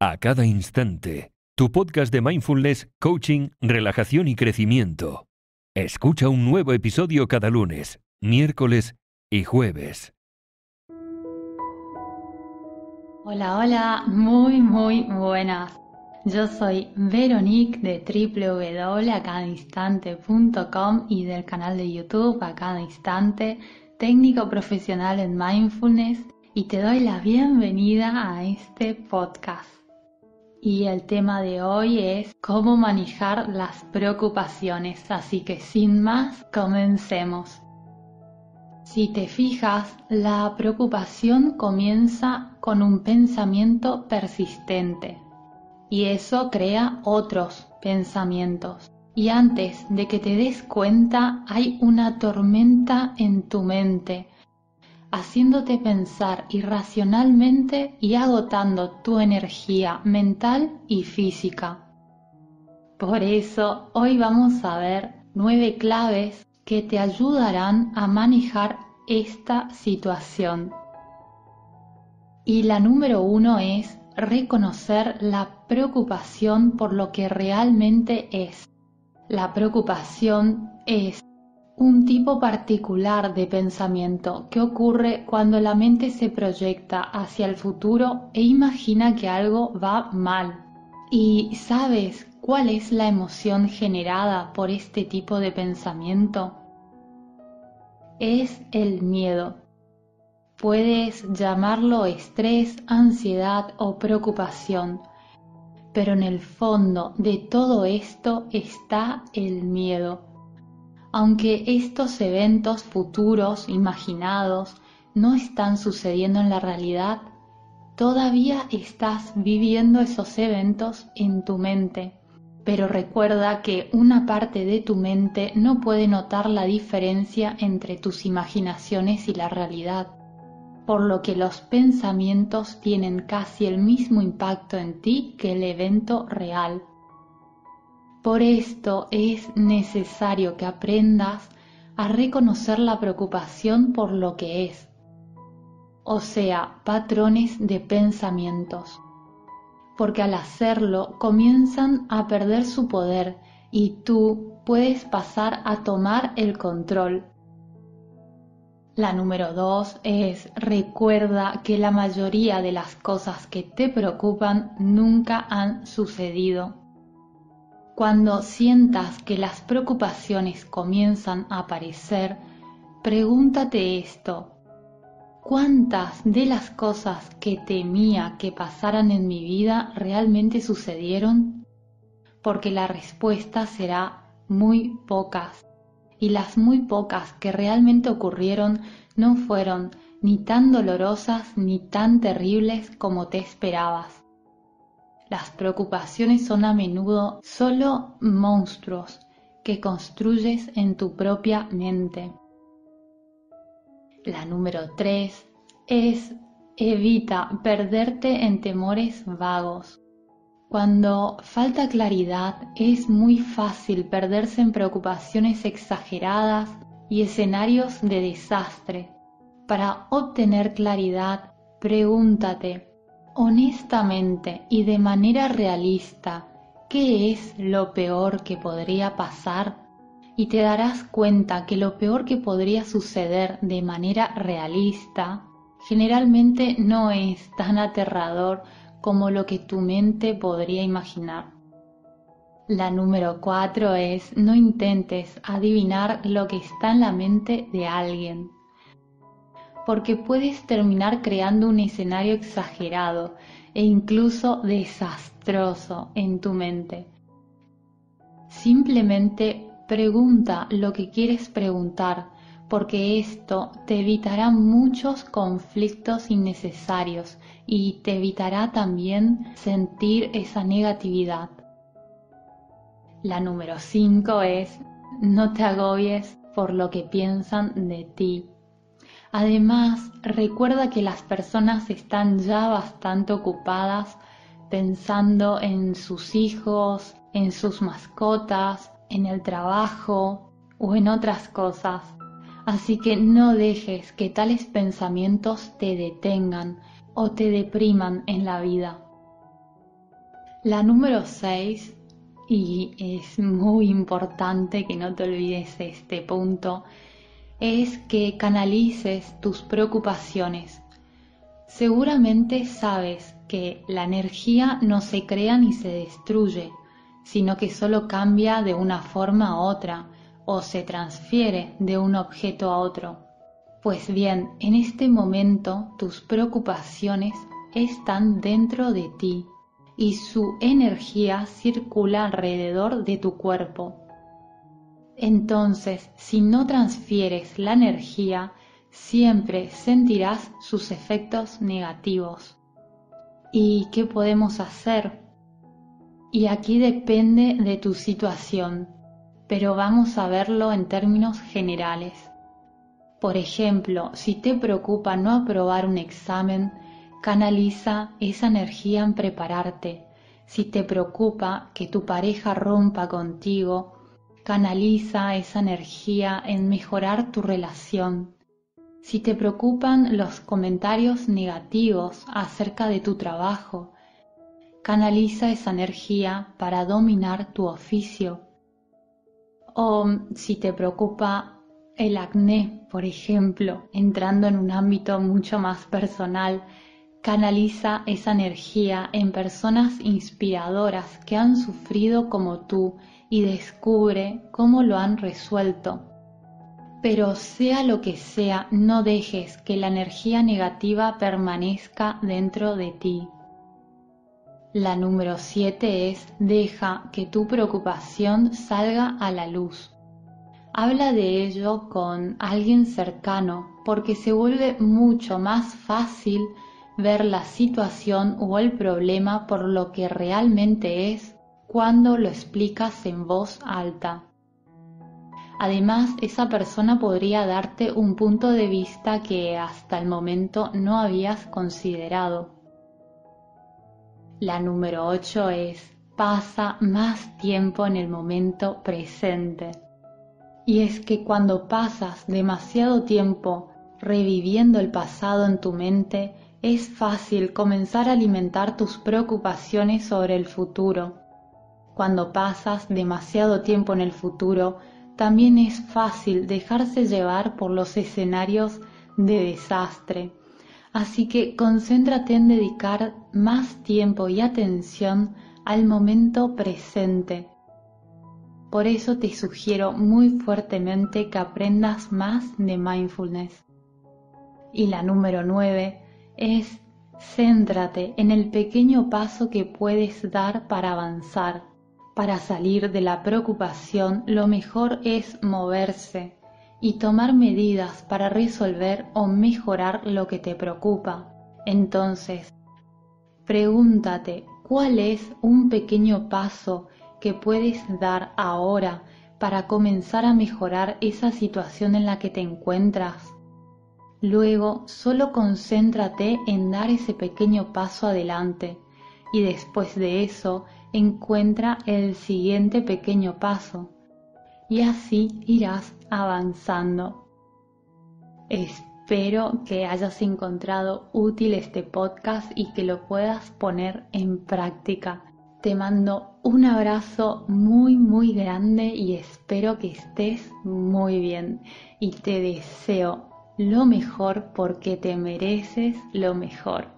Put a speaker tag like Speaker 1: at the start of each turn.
Speaker 1: A cada instante, tu podcast de mindfulness, coaching, relajación y crecimiento. Escucha un nuevo episodio cada lunes, miércoles y jueves.
Speaker 2: Hola, hola, muy, muy buenas. Yo soy Veronique de www.acadainstante.com y del canal de YouTube A Cada Instante, técnico profesional en mindfulness y te doy la bienvenida a este podcast y el tema de hoy es cómo manejar las preocupaciones, así que sin más, comencemos. Si te fijas, la preocupación comienza con un pensamiento persistente y eso crea otros pensamientos. Y antes de que te des cuenta hay una tormenta en tu mente haciéndote pensar irracionalmente y agotando tu energía mental y física. Por eso hoy vamos a ver nueve claves que te ayudarán a manejar esta situación. Y la número uno es reconocer la preocupación por lo que realmente es. La preocupación es un tipo particular de pensamiento que ocurre cuando la mente se proyecta hacia el futuro e imagina que algo va mal. ¿Y sabes cuál es la emoción generada por este tipo de pensamiento? Es el miedo. Puedes llamarlo estrés, ansiedad o preocupación, pero en el fondo de todo esto está el miedo aunque estos eventos futuros imaginados no están sucediendo en la realidad, todavía estás viviendo esos eventos en tu mente. Pero recuerda que una parte de tu mente no puede notar la diferencia entre tus imaginaciones y la realidad, por lo que los pensamientos tienen casi el mismo impacto en ti que el evento real. Por esto es necesario que aprendas a reconocer la preocupación por lo que es, o sea, patrones de pensamientos, porque al hacerlo comienzan a perder su poder y tú puedes pasar a tomar el control. La número dos es recuerda que la mayoría de las cosas que te preocupan nunca han sucedido cuando sientas que las preocupaciones comienzan a aparecer, pregúntate esto. ¿Cuántas de las cosas que temía que pasaran en mi vida realmente sucedieron? Porque la respuesta será muy pocas. Y las muy pocas que realmente ocurrieron no fueron ni tan dolorosas ni tan terribles como te esperabas. Las preocupaciones son a menudo solo monstruos que construyes en tu propia mente. La número 3 es evita perderte en temores vagos. Cuando falta claridad es muy fácil perderse en preocupaciones exageradas y escenarios de desastre. Para obtener claridad, pregúntate, honestamente y de manera realista qué es lo peor que podría pasar y te darás cuenta que lo peor que podría suceder de manera realista generalmente no es tan aterrador como lo que tu mente podría imaginar. La número cuatro es no intentes adivinar lo que está en la mente de alguien porque puedes terminar creando un escenario exagerado e incluso desastroso en tu mente. Simplemente pregunta lo que quieres preguntar, porque esto te evitará muchos conflictos innecesarios y te evitará también sentir esa negatividad. La número 5 es no te agobies por lo que piensan de ti. Además, recuerda que las personas están ya bastante ocupadas pensando en sus hijos, en sus mascotas, en el trabajo o en otras cosas. Así que no dejes que tales pensamientos te detengan o te depriman en la vida. La número 6, y es muy importante que no te olvides este punto, es que canalices tus preocupaciones. Seguramente sabes que la energía no se crea ni se destruye, sino que solo cambia de una forma a otra o se transfiere de un objeto a otro. Pues bien, en este momento tus preocupaciones están dentro de ti y su energía circula alrededor de tu cuerpo. Entonces, si no transfieres la energía, siempre sentirás sus efectos negativos. ¿Y qué podemos hacer? Y aquí depende de tu situación, pero vamos a verlo en términos generales. Por ejemplo, si te preocupa no aprobar un examen, Canaliza esa energía en prepararte. Si te preocupa que tu pareja rompa contigo, canaliza esa energía en mejorar tu relación. Si te preocupan los comentarios negativos acerca de tu trabajo, canaliza esa energía para dominar tu oficio. O si te preocupa el acné, por ejemplo, entrando en un ámbito mucho más personal, Canaliza esa energía en personas inspiradoras que han sufrido como tú y descubre cómo lo han resuelto. Pero sea lo que sea, no dejes que la energía negativa permanezca dentro de ti. La número 7 es deja que tu preocupación salga a la luz. Habla de ello con alguien cercano porque se vuelve mucho más fácil ver la situación o el problema por lo que realmente es cuando lo explicas en voz alta. Además, esa persona podría darte un punto de vista que hasta el momento no habías considerado. La número 8 es pasa más tiempo en el momento presente. Y es que cuando pasas demasiado tiempo reviviendo el pasado en tu mente, es fácil comenzar a alimentar tus preocupaciones sobre el futuro. Cuando pasas demasiado tiempo en el futuro, también es fácil dejarse llevar por los escenarios de desastre. Así que concéntrate en dedicar más tiempo y atención al momento presente. Por eso te sugiero muy fuertemente que aprendas más de mindfulness. Y la número 9 es céntrate en el pequeño paso que puedes dar para avanzar. Para salir de la preocupación lo mejor es moverse y tomar medidas para resolver o mejorar lo que te preocupa. Entonces, pregúntate cuál es un pequeño paso que puedes dar ahora para comenzar a mejorar esa situación en la que te encuentras. Luego solo concéntrate en dar ese pequeño paso adelante y después de eso encuentra el siguiente pequeño paso y así irás avanzando. Espero que hayas encontrado útil este podcast y que lo puedas poner en práctica. Te mando un abrazo muy muy grande y espero que estés muy bien y te deseo lo mejor porque te mereces lo mejor.